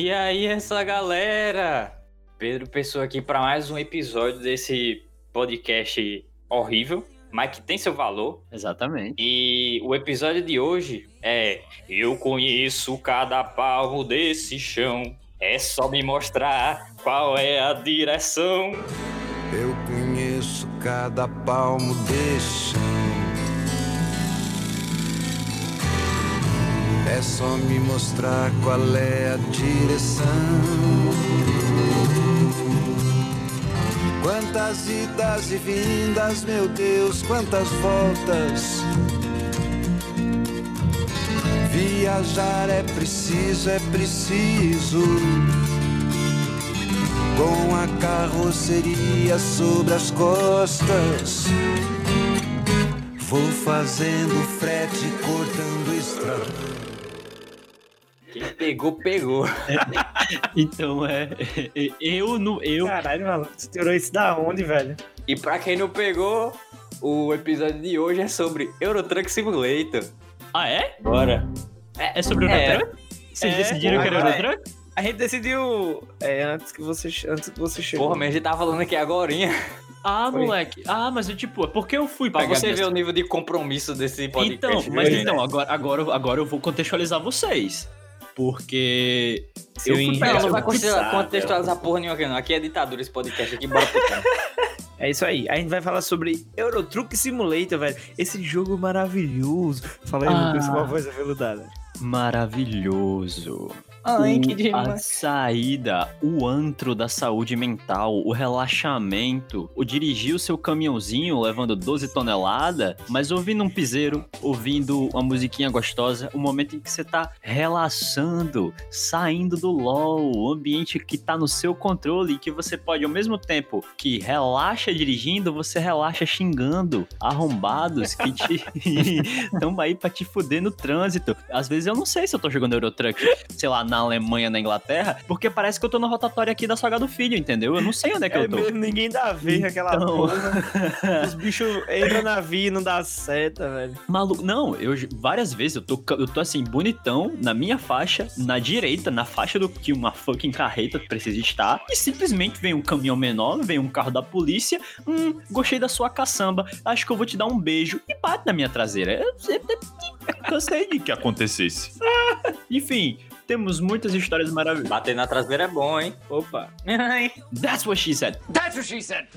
E aí, essa galera? Pedro Pessoa aqui para mais um episódio desse podcast horrível, mas que tem seu valor. Exatamente. E o episódio de hoje é Eu conheço cada palmo desse chão. É só me mostrar qual é a direção. Eu conheço cada palmo desse É só me mostrar qual é a direção. Quantas idas e vindas, meu Deus, quantas voltas. Viajar é preciso, é preciso. Com a carroceria sobre as costas. Vou fazendo frete, cortando estrada. Quem pegou, pegou. Então é. Eu no. Eu. Caralho, maluco, tu tirou isso da onde, velho? E pra quem não pegou, o episódio de hoje é sobre Eurotruck Simulator. Ah, é? Bora. É, é sobre o É. Eurotruck? Vocês É, decidiram que era agora é. Eurotruck? A gente decidiu é, antes que você, antes que você chegou. Porra, mas a gente tava falando aqui agorinha. Ah, Foi. moleque. Ah, mas eu, tipo, é porque eu fui Pra pegar você ver o nível de compromisso desse podcast. Então, mas então, agora, agora, agora eu vou contextualizar vocês. Porque. Seu eu fui Não, vai contextualizar, contextualizar porra nenhuma aqui, não. Aqui é ditadura esse podcast aqui, bora pro tema. É isso aí. A gente vai falar sobre Eurotruck Simulator, velho. Esse jogo maravilhoso. Fala aí, Ah. Lucas, com a voz aveludada. Maravilhoso. Ai, que a saída, o antro da saúde mental, o relaxamento, o dirigir o seu caminhãozinho levando 12 toneladas, mas ouvindo um piseiro, ouvindo uma musiquinha gostosa, o momento em que você tá relaxando, saindo do LOL, o ambiente que tá no seu controle e que você pode, ao mesmo tempo que relaxa dirigindo, você relaxa xingando arrombados que te estão aí pra te fuder no trânsito. Às vezes eu não sei se eu tô jogando Eurotruck, sei lá, na Alemanha, na Inglaterra, porque parece que eu tô na rotatória aqui da Saga do Filho, entendeu? Eu não sei onde é que É eu tô. mesmo, ninguém dá ver aquela Então. porra. Os bichos entram na via e não dá seta, velho. Maluco, não, eu várias vezes eu tô, eu tô assim, bonitão, na minha faixa, na direita, na faixa do que uma fucking carreta precisa estar, e simplesmente vem um caminhão menor, vem um carro da polícia, hum, gostei da sua caçamba, acho que eu vou te dar um beijo, e bate na minha traseira. Eu, eu, eu cansei de que acontecesse. Enfim, temos muitas histórias maravilhosas. Bater na traseira é bom, hein? Opa. That's what she said. That's what she said.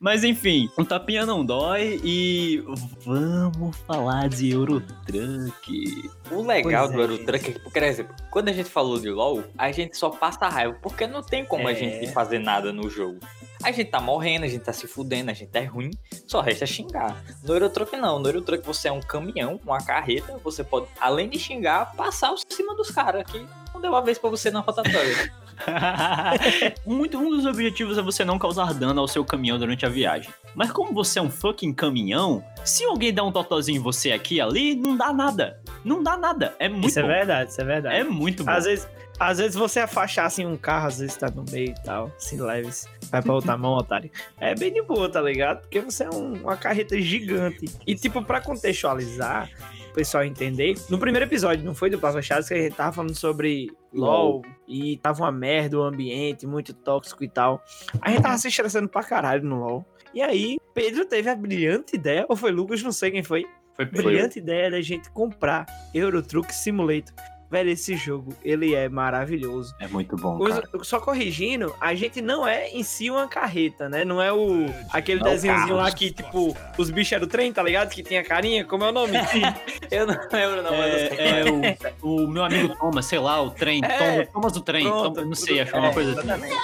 Mas enfim, um tapinha não dói e vamos falar de Eurotruck. O legal Pois do é, Eurotruck é que, por exemplo, quando a gente falou de LoL, a gente só passa raiva, porque não tem como a É. gente fazer nada no jogo. A gente tá morrendo, a gente tá se fudendo, a gente é ruim, só resta xingar. No Eurotruck não, no Eurotruck você é um caminhão, uma carreta, você pode, além de xingar, passar por cima dos caras, que não deu uma vez pra você na rotatória. Muito, um dos objetivos é você não causar dano ao seu caminhão durante a viagem. Mas como você é um fucking caminhão, se alguém der um totozinho em você aqui e ali, não dá nada. Não dá nada. É muito Isso é bom. verdade, isso é verdade. É muito bom. Às vezes, às vezes você afastar assim um carro, às vezes tá no meio e tal, assim leves, vai pra outra mão, otário. É bem de boa, tá ligado? Porque você é um- uma carreta gigante. E tipo, pra contextualizar, o pessoal entender, no primeiro episódio, não foi do Plasma Chaves, que a gente tava falando sobre LOL, e tava uma merda o ambiente, muito tóxico e tal. A gente tava se estressando pra caralho no LOL. E aí, Pedro teve a brilhante ideia, ou foi Lucas, não sei quem foi, Foi brilhante ideia da gente comprar Eurotruck Simulator. Velho, esse jogo, ele é maravilhoso. É muito bom, Os- cara. só corrigindo, a gente não é em si uma carreta, né? Não é o aquele Não é o desenhozinho carro. lá que, tipo, os bichos eram trem, tá ligado? Que tinha carinha, como é o nome? Eu não lembro, não, mas eu sei. É, é o, o meu amigo Thomas, sei lá, o trem. É. Thomas, Thomas do trem. Pronto, Thomas- não sei, acho que é uma é, coisa assim. exatamente.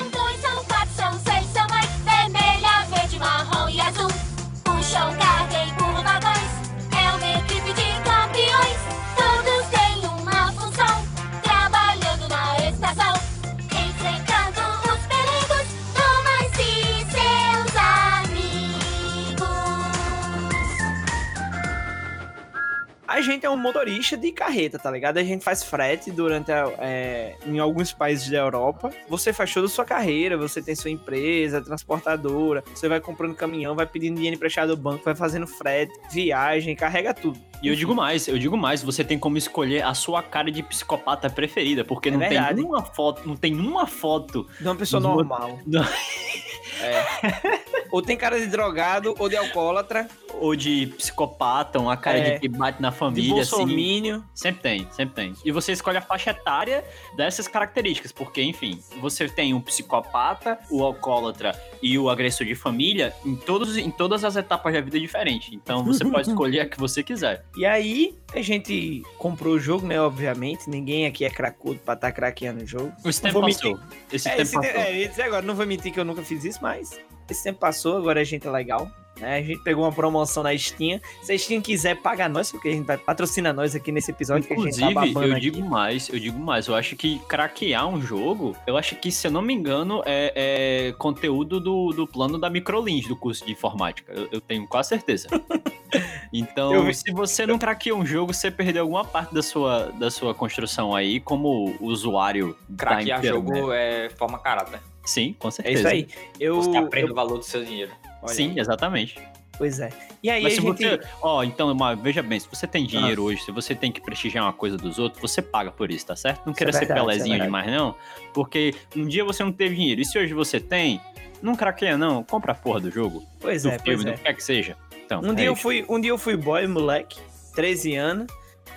A gente é um motorista de carreta, tá ligado? A gente faz frete durante a, é, em alguns países da Europa. Você faz toda a sua carreira, você tem sua empresa, transportadora, você vai comprando caminhão, vai pedindo dinheiro emprestado ao banco, vai fazendo frete, viagem, carrega tudo. E eu digo mais, eu digo mais, você tem como escolher a sua cara de psicopata preferida, porque É não verdade. tem uma foto, não tem uma foto. De uma pessoa normal. É. ou tem cara de drogado, ou de alcoólatra, Ou de psicopata, uma cara É. de que bate na de família, assim. bolsomínio. Sempre tem, sempre tem. E você escolhe a faixa etária dessas características, porque, enfim, você tem o psicopata, o alcoólatra e o agressor de família em, todos, em todas as etapas da vida diferente. Então você pode escolher a que você quiser. E aí, a gente comprou o jogo, né? Obviamente. Ninguém aqui é cracudo pra estar craqueando o jogo. Esse Não tempo passou. Esse é, tempo esse, passou. é, eu ia dizer agora, não vou mentir que eu nunca fiz isso, mas esse tempo passou, agora a gente é legal. Né? A gente pegou uma promoção na Steam. Se a Steam quiser pagar nós, porque a gente vai patrocinar nós aqui nesse episódio que a gente Inclusive, tá eu aqui. digo mais, eu digo mais. Eu acho que craquear um jogo, eu acho que, se eu não me engano, é, é conteúdo do, do plano da Microlins do curso de informática. Eu, eu tenho quase certeza. Então, se você não craqueou um jogo, você perdeu alguma parte da sua, da sua construção aí, como usuário da Craquear jogo é forma caráter. Sim, com É certeza. isso aí. Eu, Você aprende eu- o valor do seu dinheiro. olha Sim, aí. exatamente. Pois é. E aí Mas a se gente... você. Ó, então, mas veja bem, se você tem dinheiro hoje, se você tem que prestigiar uma coisa dos outros, você paga por isso, tá certo? Não queira é ser é pelezinho verdade. demais, não. Porque um dia você não teve dinheiro. E se hoje você tem, não craqueia, não. Compra a porra do jogo. Pois do é, pois filme, é. do que quer que seja. Então, Um é dia, eu fui, um dia eu fui boy, moleque, 13 anos.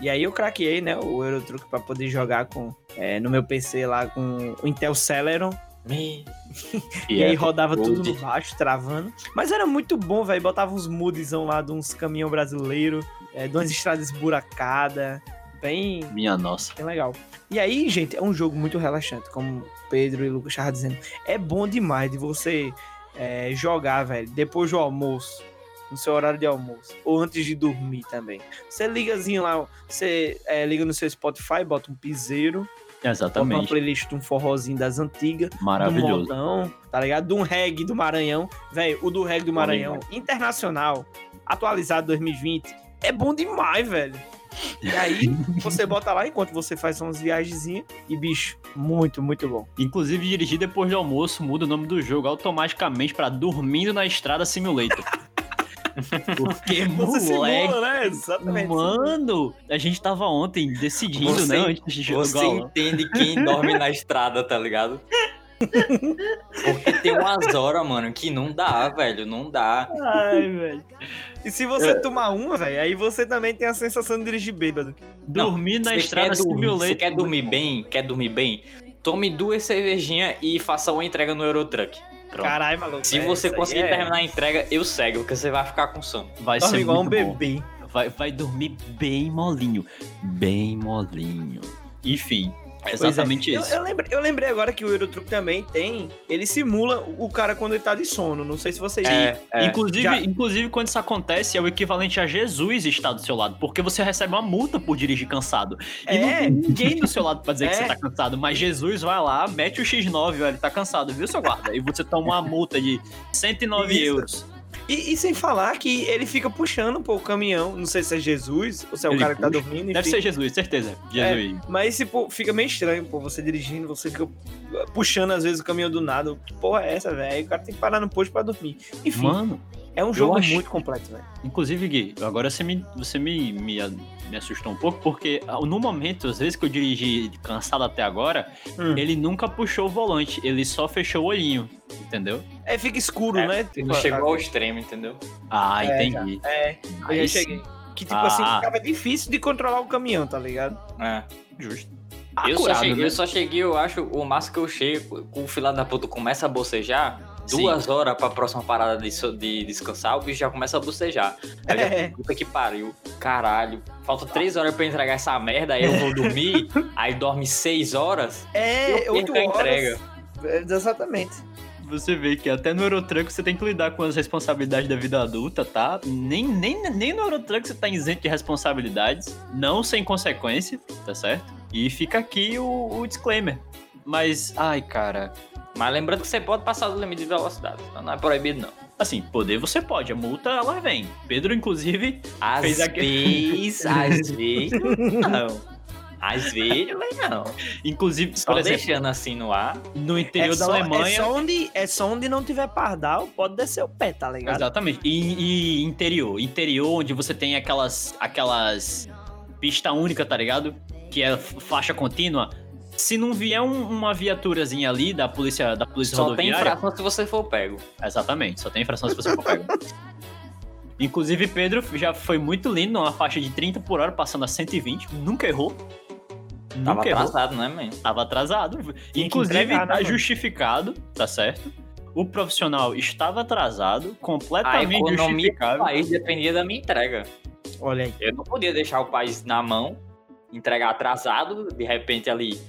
E aí eu craqueei, né, o Eurotruck pra poder jogar com, é, no meu PC lá com o Intel Celeron. E E, aí é, rodava tudo no baixo, travando. Mas era muito bom, velho. Botava uns moodzão lá de uns caminhão brasileiro, é, de umas estradas esburacadas. Bem, Minha nossa. bem legal. E aí, gente, é um jogo muito relaxante, como o Pedro e o Lucas estavam dizendo. É bom demais de você é, jogar, velho, depois do almoço. No seu horário de almoço. Ou antes de dormir também. Você ligazinho lá, você é, liga no seu Spotify, bota um piseiro, bota uma Exatamente. playlist de um forrozinho das antigas do Maravilhoso. modão, tá ligado? De um reggae do Maranhão. Velho, o do reggae do Maranhão, internacional, atualizado 2020, é bom demais, velho. E aí, você bota lá enquanto você faz umas viagenzinhas e, bicho, muito, muito bom. Inclusive, dirigir depois do almoço muda o nome do jogo automaticamente pra Dormindo na Estrada Simulator. Porque, Você moleque. simula, né? Exatamente. Mano, a gente tava ontem decidindo, Você- né? Antes de jogar. Você entende quem dorme na estrada, tá ligado? Porque tem umas horas, mano, que não dá, velho. Não dá. Ai, velho. E se você tomar uma, velho, aí você também tem a sensação de dirigir bêbado. Dormir na Você estrada Simulator. você quer dormir bem? Quer dormir bem? Tome duas cervejinhas e faça uma entrega no Eurotruck. Pronto. Caralho, maluco. Se é, você conseguir é- terminar a entrega, eu cego, porque você vai ficar com sono. Vai Dorme ser igual um bebê. Vai, vai dormir bem molinho. Bem molinho. Enfim, é Pois é. exatamente Eu, isso. eu lembrei, eu lembrei agora que o Eurotruck também tem. Ele simula o cara quando ele tá de sono. Não sei se vocês. inclusive, já- inclusive, quando isso acontece, é o equivalente a Jesus estar do seu lado, porque você recebe uma multa por dirigir cansado. E não É. tem ninguém do seu lado pra dizer que É. você tá cansado, mas Jesus vai lá, mete o X9, ó, ele tá cansado, viu, seu guarda? E você toma uma multa de 109 Isso. euros. E, e sem falar que ele fica puxando pô, o caminhão. Não sei se é Jesus ou se é o Ele cara que tá puxa. dormindo. Enfim. Deve ser Jesus, certeza. Jesus. Mas tipo, fica meio estranho, pô, você dirigindo, você fica puxando às vezes o caminhão do nada. Que porra é essa, velho? O cara tem que parar no posto pra dormir. Enfim, Mano, é um jogo acho- muito completo, velho. Inclusive, Gui, agora você me, você me, me, me assustou um pouco, porque ah, no momento, às vezes que eu dirigi cansado até agora, Hum. ele nunca puxou o volante, ele só fechou o olhinho, entendeu? É, fica escuro, É, né? Não chegou ao extremo, entendeu? Ah, É, entendi. É, eu já Aí sim. cheguei. Que tipo Ah. assim, ficava difícil de controlar o caminhão, tá ligado? É. Justo. Eu, só Acurado, cheguei, né? eu só cheguei, eu acho, o máximo que eu chego, com o filho da puta começa a bocejar, Sim. duas horas pra próxima parada de, de descansar, o bicho já começa a bocejar. Aí eu já, É. puta que pariu, caralho. Falta três horas pra eu entregar essa merda, aí eu vou dormir, aí dorme seis horas. É, Eu oito horas. entrega. É, Exatamente. Você vê que até no Eurotruck você tem que lidar com as responsabilidades da vida adulta, tá? Nem, nem, nem no Eurotruck você tá isento de responsabilidades, não sem consequência, tá certo? E fica aqui o, o disclaimer. Mas, ai, cara, Mas lembrando que você pode passar do limite de velocidade, então não é proibido não. Assim, poder você pode, a multa ela vem. Pedro, inclusive, Às Fez aquele- às vezes, não. Às vezes, não. inclusive, Só por exemplo, deixando assim no ar. no interior é da só, Alemanha. É só, onde, é só onde não tiver pardal, pode descer o pé, tá ligado? Exatamente. E, e interior. Interior, onde você tem aquelas. aquelas. pista única, tá ligado? Que é faixa contínua. Se não vier um- uma viaturazinha ali da polícia, da polícia Só tem rodoviária. infração se você for pego. Exatamente, só tem infração se você for pego. Inclusive, Pedro já foi muito lindo numa faixa de 30 por hora, passando a 120. Nunca errou. Tava Nunca errou. atrasado, né, man? Tava atrasado. que Inclusive, né, tá mano? justificado, tá certo? O profissional estava atrasado, A completamente economia do justificável. país dependia da minha entrega. Olha aí. Eu não podia deixar o país na mão, entregar atrasado, de repente ali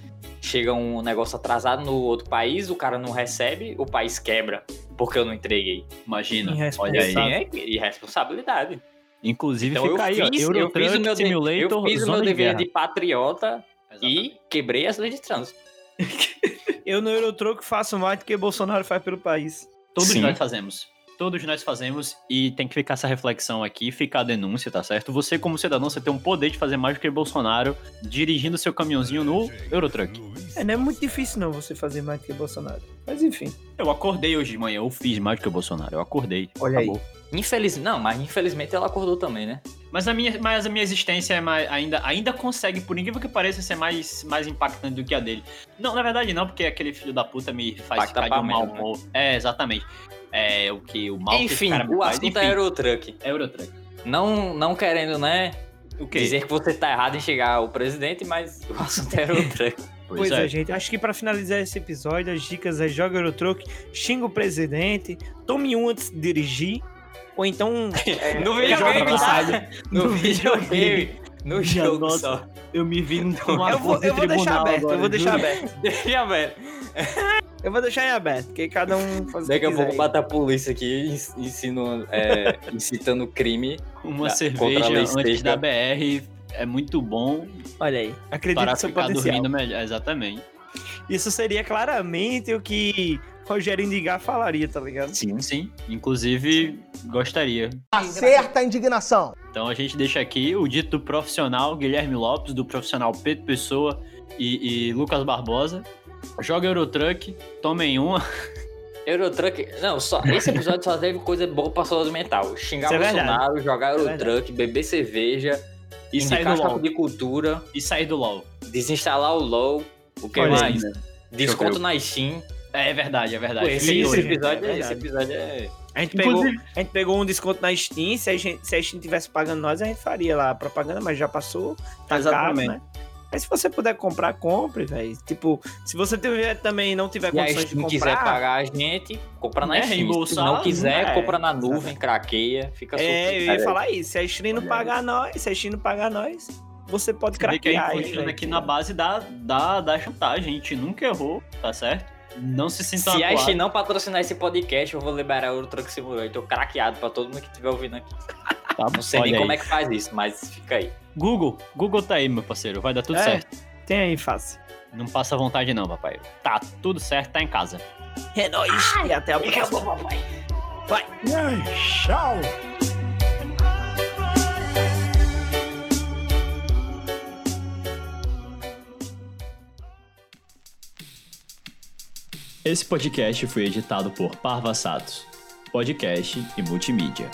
chega um negócio atrasado no outro país, o cara não recebe, o país quebra, porque eu não entreguei. Imagina, olha aí. Tem irresponsabilidade. Inclusive, Então eu fica aí, fiz, eu fiz o meu, Simulator, eu fiz o meu de dever de patriota Exatamente. e quebrei as leis de trânsito. Eu no Eurotroco faço mais do que Bolsonaro faz pelo país. Todos Sim. nós fazemos. Todos nós fazemos e tem que ficar essa reflexão aqui, ficar a denúncia, tá certo? Você, como cidadão, você tem um poder de fazer mais do que Bolsonaro dirigindo seu caminhãozinho no Eurotruck. É, não é muito difícil não você fazer mais do que Bolsonaro. Mas enfim. Eu acordei hoje de manhã, eu fiz mais do que o Bolsonaro, eu acordei. Olha aí. acabou. Infeliz... Não, mas infelizmente ela acordou também, né? Mas a minha, mas a minha existência é mais- ainda, ainda consegue, por incrível que pareça, ser mais, mais impactante do que a dele. Não, na verdade não, porque aquele filho da puta me faz Impacta ficar de um mau menos, né? humor. É, exatamente. É o que o mal que Enfim, cara me o assunto é Eurotruck. é Eurotruck. Não, não querendo, né, O quê? dizer que você tá errado em chegar ao presidente, mas o assunto é Eurotruck. Pois, é. gente. Acho que pra finalizar esse episódio, as dicas é joga Eurotroco, xinga o presidente, tome um antes de dirigir, ou então é, No videogame, tá? No No videogame. No Minha jogo nossa. só. Eu me vi numa Eu vou, eu vou deixar aberto, eu vou deixar aberto. Deixa, velho. Eu vou deixar em aberto, porque cada um faz o que Daqui a pouco aí. bata a polícia aqui ens- ensinando, é, incitando crime. Uma Contra a cerveja antes da BR é muito bom Olha aí, acredito para ficar potencial. dormindo melhor. Exatamente. Isso seria claramente o que Rogério Indigar falaria, tá ligado? Sim, sim. Inclusive, gostaria. Acerta a indignação. Então a gente deixa aqui o dito do profissional Guilherme Lopes, do profissional Pedro Pessoa e, e Lucas Barbosa. Joga Eurotruck, tomem uma. Eurotruck. Não, só, esse episódio só teve coisa boa pra saúde mental. Xingar Isso é verdade. Bolsonaro, jogar é Eurotruck, beber cerveja, E sair do LOL. de cultura, E sair do LOL. desinstalar o LOL. O que Olha mais? aí. Desconto na Steam. É verdade, é verdade. Esse, Fiquei esse episódio, é esse verdade. episódio é. A gente, pegou, Inclusive- a gente pegou um desconto na Steam, se a gente, se a Steam tivesse pagando nós, a gente faria lá a propaganda, mas já passou, tá Exatamente. caro, né? Mas se você puder comprar, compre, velho. Tipo, se você tiver, também não tiver Se a condições de Steam comprar... quiser pagar a gente, compra na É, Steam. Se não quiser, é, compra na nuvem, craqueia, fica É, eu ia falar isso. Se a Steam não pagar nós, se a Steam não pagar nós, você pode Você vê que a craquear gente funciona aqui na base da, da, da chantagem. A gente nunca errou, tá certo? Não se sintam Se a acuados. Steam não patrocinar esse podcast, eu vou liberar o Eurotruck Simulator. Eu tô craqueado pra todo mundo que estiver ouvindo aqui. Tá, Não sei nem aí. como é que faz isso, mas fica aí. Google, Google tá aí, meu parceiro. Vai dar tudo É. certo. Tem aí, fácil. Não passa vontade não, papai. Tá tudo certo, tá em casa. É nóis. E até a próxima. papai. Vai. Tchau. Esse podcast foi editado por Parva Satos, podcast e multimídia.